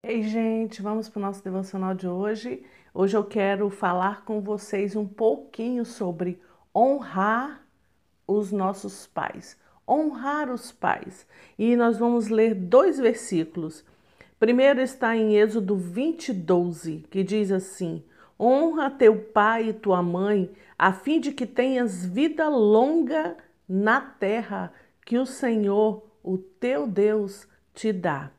Ei, gente, vamos para o nosso devocional de hoje. Hoje eu quero falar com vocês um pouquinho sobre honrar os nossos pais. Honrar os pais. E nós vamos ler dois versículos. Primeiro está em Êxodo 20, 12, que diz assim: Honra teu pai e tua mãe, a fim de que tenhas vida longa na terra que o Senhor, o teu Deus, te dá.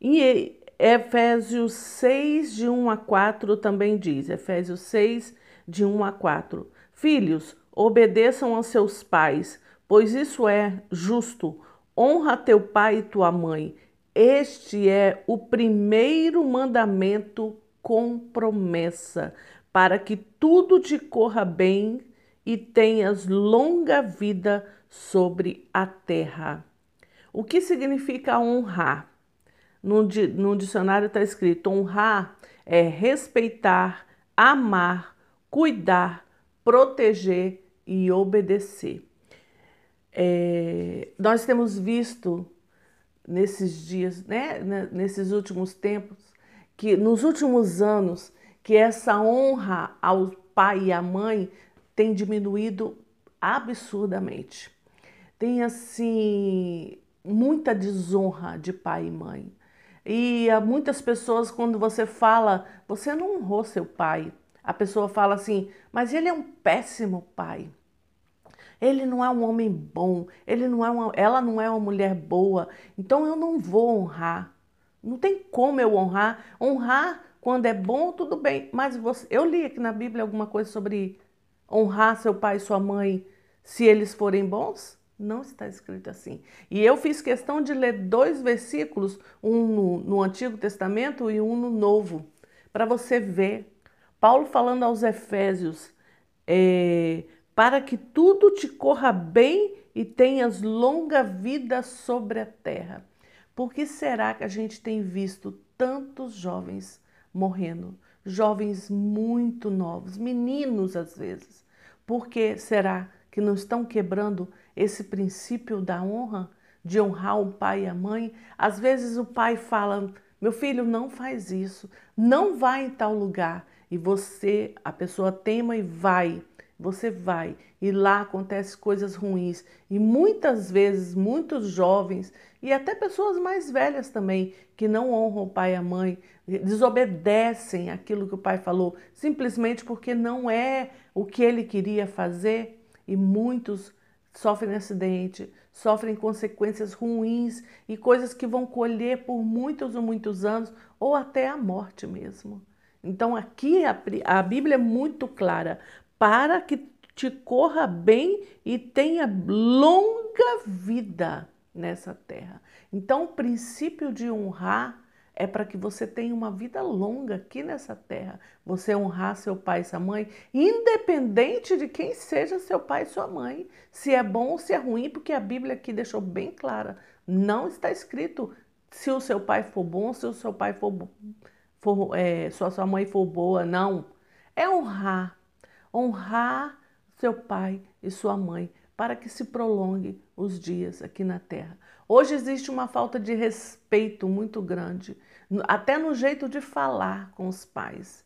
Em Efésios 6, de 1 a 4 também diz, Efésios 6, de 1 a 4. Filhos, obedeçam aos seus pais, pois isso é justo. Honra teu pai e tua mãe. Este é o primeiro mandamento com promessa, para que tudo te corra bem e tenhas longa vida sobre a terra. O que significa honrar? No, no dicionário está escrito: honrar é respeitar, amar, cuidar, proteger e obedecer. É, nós temos visto nesses dias, né, nesses últimos tempos, que nos últimos anos, que essa honra ao pai e à mãe tem diminuído absurdamente. Tem assim muita desonra de pai e mãe. E há muitas pessoas, quando você fala, você não honrou seu pai. A pessoa fala assim, mas ele é um péssimo pai. Ele não é um homem bom, ele não é uma, ela não é uma mulher boa, então eu não vou honrar. Não tem como eu honrar. Honrar quando é bom, tudo bem. Mas você, eu li aqui na Bíblia alguma coisa sobre honrar seu pai e sua mãe se eles forem bons. Não está escrito assim. E eu fiz questão de ler dois versículos, um no, no Antigo Testamento e um no Novo, para você ver. Paulo falando aos Efésios, é, para que tudo te corra bem e tenhas longa vida sobre a terra. Por que será que a gente tem visto tantos jovens morrendo? Jovens muito novos, meninos às vezes. Por que será que não estão quebrando esse princípio da honra, de honrar o pai e a mãe. Às vezes o pai fala: meu filho, não faz isso, não vai em tal lugar. E você, a pessoa tema e vai, você vai. E lá acontecem coisas ruins. E muitas vezes, muitos jovens e até pessoas mais velhas também, que não honram o pai e a mãe, desobedecem aquilo que o pai falou, simplesmente porque não é o que ele queria fazer e muitos sofrem acidente, sofrem consequências ruins e coisas que vão colher por muitos ou muitos anos ou até a morte mesmo. Então aqui a, a Bíblia é muito clara para que te corra bem e tenha longa vida nessa terra. Então o princípio de honrar é para que você tenha uma vida longa aqui nessa terra. Você honrar seu pai e sua mãe, independente de quem seja seu pai e sua mãe. Se é bom ou se é ruim, porque a Bíblia aqui deixou bem clara. Não está escrito se o seu pai for bom, se o seu pai for, for é, se a sua mãe for boa, não. É honrar. Honrar seu pai e sua mãe para que se prolongue os dias aqui na terra. Hoje existe uma falta de respeito muito grande, até no jeito de falar com os pais.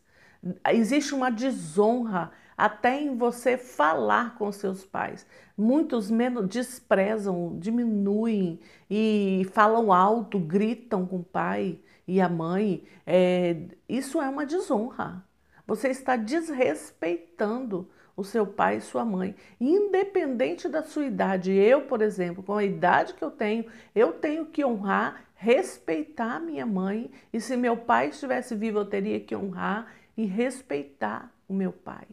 Existe uma desonra até em você falar com seus pais. Muitos menos desprezam, diminuem e falam alto, gritam com o pai e a mãe. É, isso é uma desonra. Você está desrespeitando o seu pai e sua mãe, independente da sua idade. Eu, por exemplo, com a idade que eu tenho, eu tenho que honrar, respeitar minha mãe, e se meu pai estivesse vivo, eu teria que honrar e respeitar o meu pai.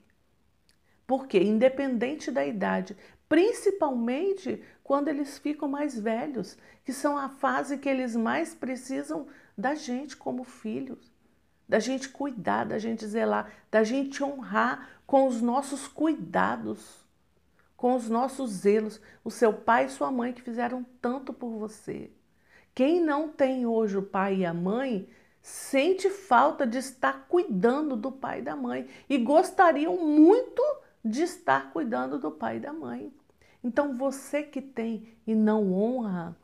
Porque independente da idade, principalmente quando eles ficam mais velhos, que são a fase que eles mais precisam da gente como filhos da gente cuidar, da gente zelar, da gente honrar com os nossos cuidados, com os nossos zelos, o seu pai e sua mãe que fizeram tanto por você. Quem não tem hoje o pai e a mãe sente falta de estar cuidando do pai e da mãe e gostariam muito de estar cuidando do pai e da mãe. Então você que tem e não honra,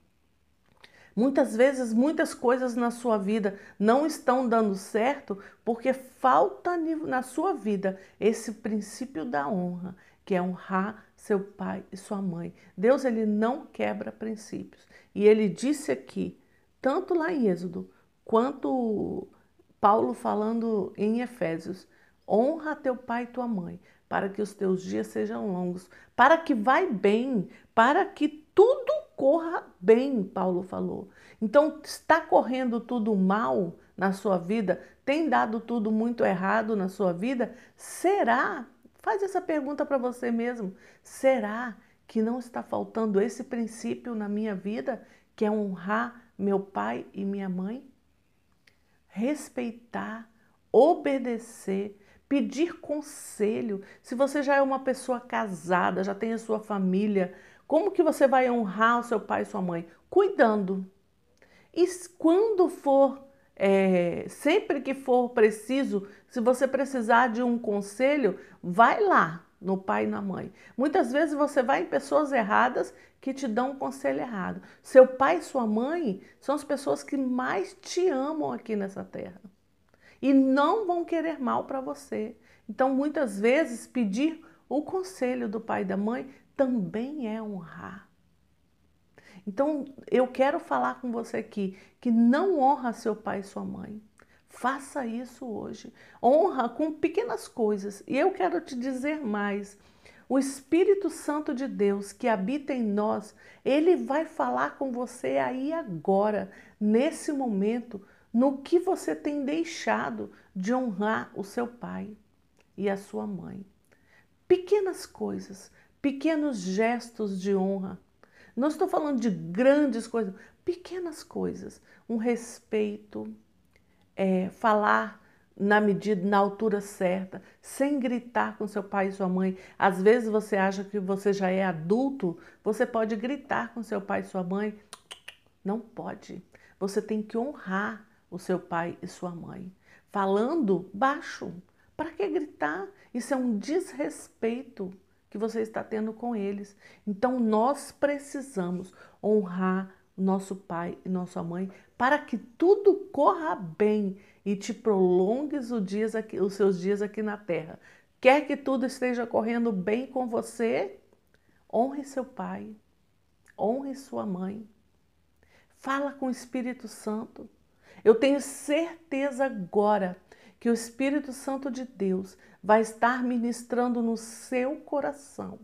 Muitas vezes, muitas coisas na sua vida não estão dando certo porque falta na sua vida esse princípio da honra, que é honrar seu pai e sua mãe. Deus ele não quebra princípios. E ele disse aqui, tanto lá em Êxodo, quanto Paulo falando em Efésios, honra teu pai e tua mãe, para que os teus dias sejam longos, para que vai bem, para que tudo corra bem, Paulo falou. Então, está correndo tudo mal na sua vida? Tem dado tudo muito errado na sua vida? Será? Faz essa pergunta para você mesmo. Será que não está faltando esse princípio na minha vida, que é honrar meu pai e minha mãe? Respeitar, obedecer, pedir conselho. Se você já é uma pessoa casada, já tem a sua família, como que você vai honrar o seu pai e sua mãe? Cuidando. E quando for, é, sempre que for preciso, se você precisar de um conselho, vai lá no pai e na mãe. Muitas vezes você vai em pessoas erradas que te dão um conselho errado. Seu pai e sua mãe são as pessoas que mais te amam aqui nessa terra e não vão querer mal para você. Então, muitas vezes, pedir o conselho do pai e da mãe também é honrar. Então, eu quero falar com você aqui que não honra seu pai e sua mãe. Faça isso hoje. Honra com pequenas coisas. E eu quero te dizer mais. O Espírito Santo de Deus que habita em nós, ele vai falar com você aí agora, nesse momento, no que você tem deixado de honrar o seu pai e a sua mãe. Pequenas coisas, pequenos gestos de honra. Não estou falando de grandes coisas, pequenas coisas. Um respeito, é, falar na medida, na altura certa, sem gritar com seu pai e sua mãe. Às vezes você acha que você já é adulto, você pode gritar com seu pai e sua mãe. Não pode. Você tem que honrar o seu pai e sua mãe. Falando baixo. Para que gritar? Isso é um desrespeito que você está tendo com eles. Então nós precisamos honrar nosso pai e nossa mãe para que tudo corra bem e te prolongues aqui, os seus dias aqui na terra. Quer que tudo esteja correndo bem com você? Honre seu pai, honre sua mãe. Fala com o Espírito Santo. Eu tenho certeza agora que o Espírito Santo de Deus vai estar ministrando no seu coração,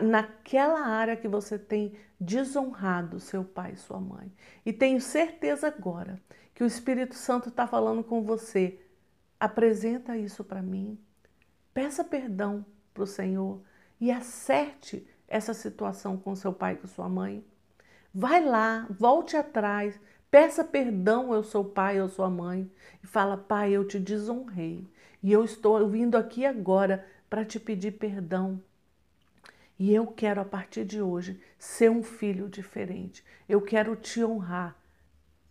naquela área que você tem desonrado seu pai e sua mãe. E tenho certeza agora que o Espírito Santo está falando com você. Apresenta isso para mim, peça perdão para o Senhor e acerte essa situação com seu pai e com sua mãe. Vai lá, volte atrás, Peça perdão ao seu pai ou sua mãe e fala: Pai, eu te desonrei e eu estou vindo aqui agora para te pedir perdão. E eu quero a partir de hoje ser um filho diferente. Eu quero te honrar.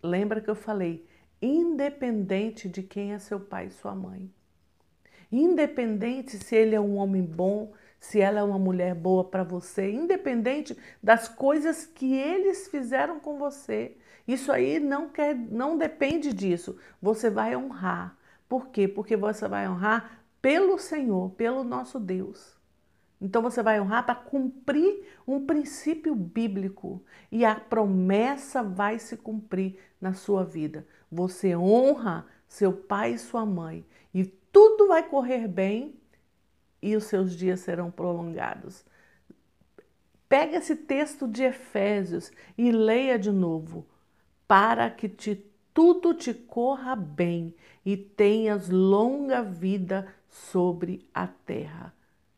Lembra que eu falei, independente de quem é seu pai e sua mãe. Independente se ele é um homem bom, se ela é uma mulher boa para você, independente das coisas que eles fizeram com você. Isso aí não quer, não depende disso. Você vai honrar. Por quê? Porque você vai honrar pelo Senhor, pelo nosso Deus. Então você vai honrar para cumprir um princípio bíblico e a promessa vai se cumprir na sua vida. Você honra seu pai e sua mãe e tudo vai correr bem e os seus dias serão prolongados. Pega esse texto de Efésios e leia de novo para que te, tudo te corra bem e tenhas longa vida sobre a terra.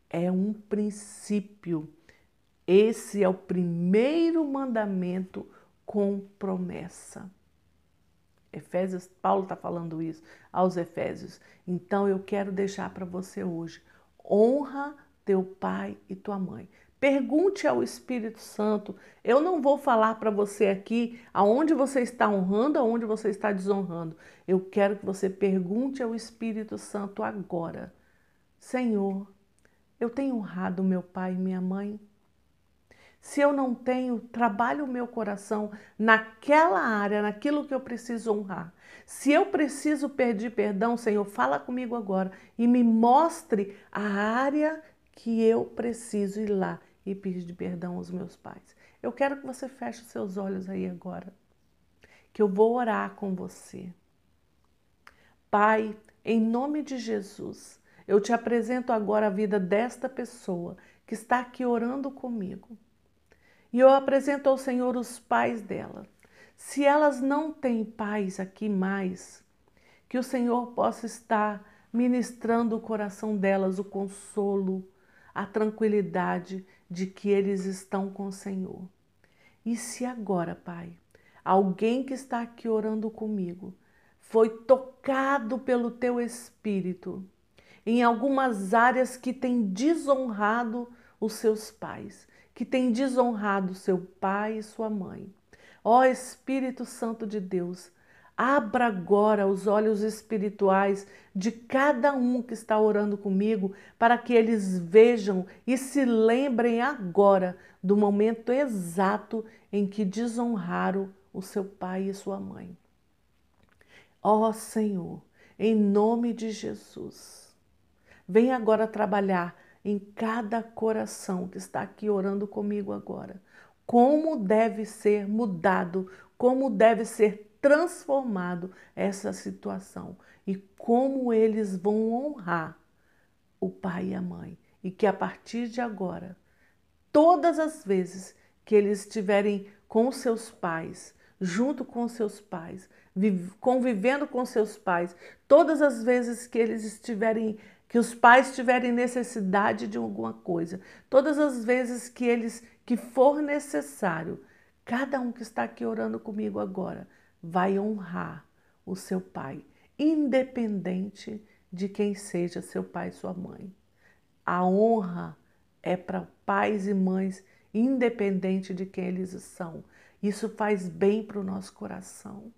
É um princípio. Esse é o primeiro mandamento com promessa. Efésios, Paulo está falando isso aos Efésios. Então eu quero deixar para você hoje: honra teu pai e tua mãe. Pergunte ao Espírito Santo. Eu não vou falar para você aqui aonde você está honrando, aonde você está desonrando. Eu quero que você pergunte ao Espírito Santo agora. Senhor, eu tenho honrado meu pai e minha mãe? Se eu não tenho, trabalhe o meu coração naquela área, naquilo que eu preciso honrar. Se eu preciso pedir perdão, Senhor, fala comigo agora e me mostre a área que eu preciso ir lá e pedir perdão aos meus pais. Eu quero que você feche seus olhos aí agora, que eu vou orar com você. Pai, em nome de Jesus, eu te apresento agora a vida desta pessoa que está aqui orando comigo. E eu apresento ao Senhor os pais dela. Se elas não têm pais aqui mais, que o Senhor possa estar ministrando o coração delas o consolo, a tranquilidade de que eles estão com o Senhor. E se agora, Pai, alguém que está aqui orando comigo foi tocado pelo teu espírito em algumas áreas que tem desonrado os seus pais, que tem desonrado seu pai e sua mãe. Ó Espírito Santo de Deus, abra agora os olhos espirituais de cada um que está orando comigo, para que eles vejam e se lembrem agora do momento exato em que desonraram o seu pai e sua mãe. Ó Senhor, em nome de Jesus, vem agora trabalhar em cada coração que está aqui orando comigo agora. Como deve ser mudado, como deve ser transformado essa situação e como eles vão honrar o pai e a mãe. E que a partir de agora, todas as vezes que eles estiverem com seus pais, junto com seus pais, convivendo com seus pais, todas as vezes que eles estiverem que os pais tiverem necessidade de alguma coisa, todas as vezes que eles que for necessário, cada um que está aqui orando comigo agora vai honrar o seu pai, independente de quem seja seu pai e sua mãe. A honra é para pais e mães, independente de quem eles são. Isso faz bem para o nosso coração.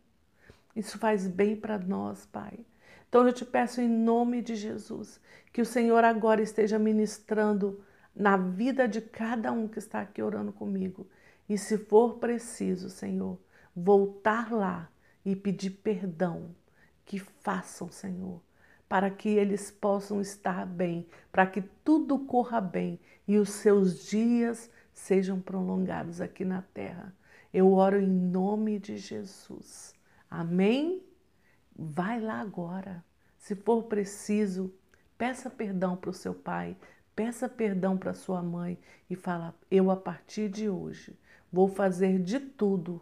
Isso faz bem para nós, Pai. Então eu te peço em nome de Jesus que o Senhor agora esteja ministrando na vida de cada um que está aqui orando comigo. E se for preciso, Senhor, voltar lá e pedir perdão, que façam, Senhor, para que eles possam estar bem, para que tudo corra bem e os seus dias sejam prolongados aqui na terra. Eu oro em nome de Jesus. Amém? Vai lá agora. Se for preciso, peça perdão para o seu pai, peça perdão para sua mãe e fala: Eu a partir de hoje vou fazer de tudo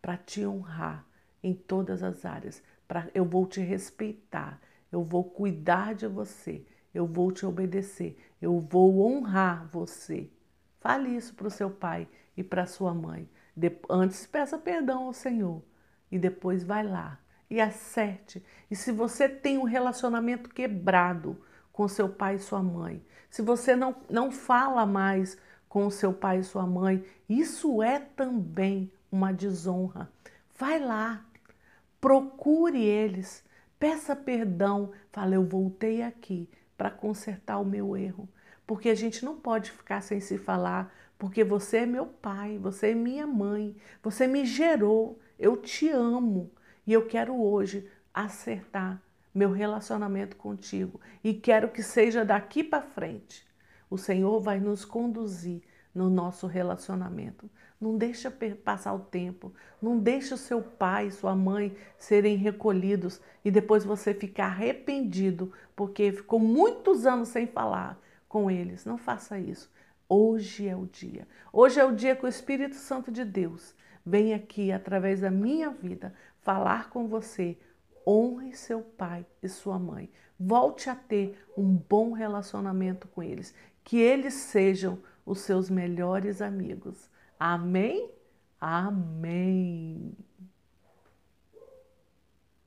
para te honrar em todas as áreas. Pra, eu vou te respeitar, eu vou cuidar de você, eu vou te obedecer, eu vou honrar você. Fale isso para o seu pai e para sua mãe. De, antes peça perdão ao Senhor e depois vai lá e acerte. E se você tem um relacionamento quebrado com seu pai e sua mãe, se você não, não fala mais com seu pai e sua mãe, isso é também uma desonra. Vai lá, procure eles, peça perdão, fala, eu voltei aqui para consertar o meu erro. Porque a gente não pode ficar sem se falar, porque você é meu pai, você é minha mãe, você me gerou, eu te amo e eu quero hoje acertar meu relacionamento contigo e quero que seja daqui para frente. O Senhor vai nos conduzir no nosso relacionamento. Não deixa passar o tempo, não deixa o seu pai, sua mãe serem recolhidos e depois você ficar arrependido porque ficou muitos anos sem falar com eles. Não faça isso. Hoje é o dia. Hoje é o dia que o Espírito Santo de Deus vem aqui, através da minha vida, falar com você. Honre seu pai e sua mãe. Volte a ter um bom relacionamento com eles. Que eles sejam os seus melhores amigos. Amém? Amém.